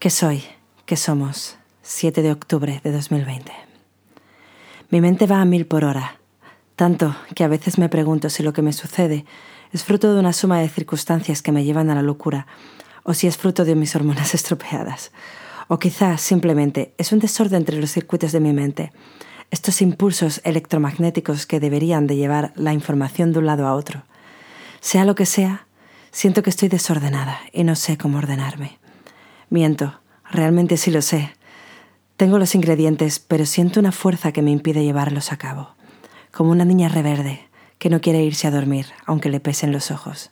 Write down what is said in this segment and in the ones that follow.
¿Qué soy? ¿Qué somos? 7 de octubre de 2020. Mi mente va a mil por hora, tanto que a veces me pregunto si lo que me sucede es fruto de una suma de circunstancias que me llevan a la locura, o si es fruto de mis hormonas estropeadas, o quizás simplemente es un desorden entre los circuitos de mi mente, estos impulsos electromagnéticos que deberían de llevar la información de un lado a otro. Sea lo que sea, siento que estoy desordenada y no sé cómo ordenarme. Miento, realmente sí lo sé. Tengo los ingredientes, pero siento una fuerza que me impide llevarlos a cabo, como una niña reverde que no quiere irse a dormir, aunque le pesen los ojos.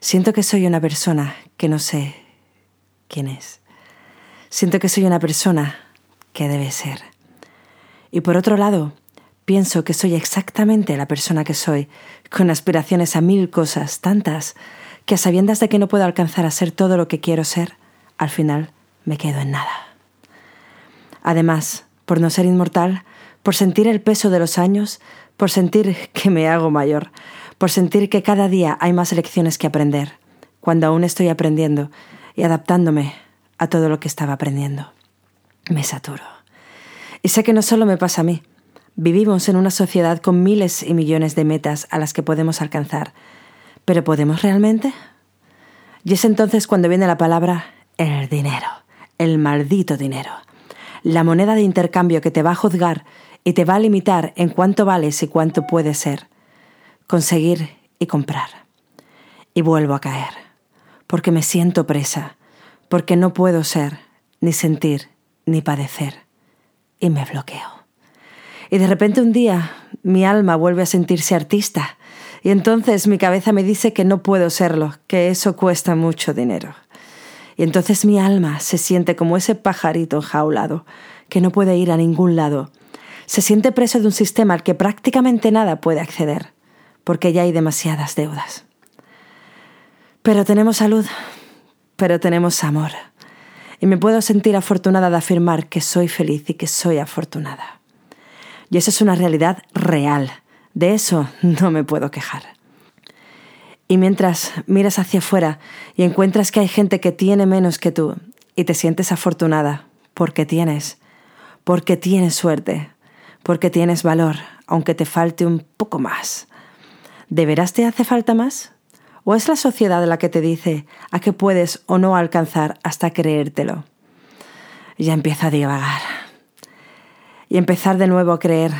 Siento que soy una persona que no sé quién es. Siento que soy una persona que debe ser. Y por otro lado, pienso que soy exactamente la persona que soy, con aspiraciones a mil cosas, tantas, que a sabiendas de que no puedo alcanzar a ser todo lo que quiero ser, al final me quedo en nada. Además, por no ser inmortal, por sentir el peso de los años, por sentir que me hago mayor, por sentir que cada día hay más lecciones que aprender, cuando aún estoy aprendiendo y adaptándome a todo lo que estaba aprendiendo. Me saturo. Y sé que no solo me pasa a mí. Vivimos en una sociedad con miles y millones de metas a las que podemos alcanzar. ¿Pero podemos realmente? Y es entonces cuando viene la palabra el dinero, el maldito dinero. La moneda de intercambio que te va a juzgar y te va a limitar en cuánto vales y cuánto puedes ser. Conseguir y comprar. Y vuelvo a caer, porque me siento presa, porque no puedo ser, ni sentir, ni padecer. Y me bloqueo. Y de repente un día mi alma vuelve a sentirse artista, y entonces mi cabeza me dice que no puedo serlo, que eso cuesta mucho dinero. Y entonces mi alma se siente como ese pajarito enjaulado, que no puede ir a ningún lado. Se siente preso de un sistema al que prácticamente nada puede acceder, porque ya hay demasiadas deudas. Pero tenemos salud, pero tenemos amor. Y me puedo sentir afortunada de afirmar que soy feliz y que soy afortunada. Y eso es una realidad real. De eso no me puedo quejar. Y mientras miras hacia afuera y encuentras que hay gente que tiene menos que tú y te sientes afortunada porque tienes, porque tienes suerte, porque tienes valor, aunque te falte un poco más. ¿De veras te hace falta más? ¿O es la sociedad la que te dice a qué puedes o no alcanzar hasta creértelo? Ya empiezo a divagar. Y empezar de nuevo a creer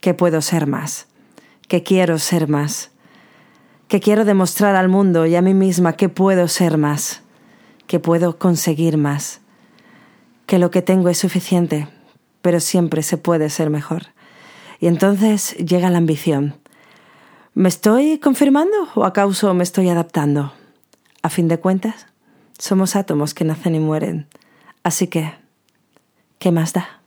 que puedo ser más, que quiero ser más que quiero demostrar al mundo y a mí misma que puedo ser más, que puedo conseguir más, que lo que tengo es suficiente, pero siempre se puede ser mejor. Y entonces llega la ambición. ¿Me estoy confirmando o acaso me estoy adaptando? A fin de cuentas, somos átomos que nacen y mueren. Así que, ¿qué más da?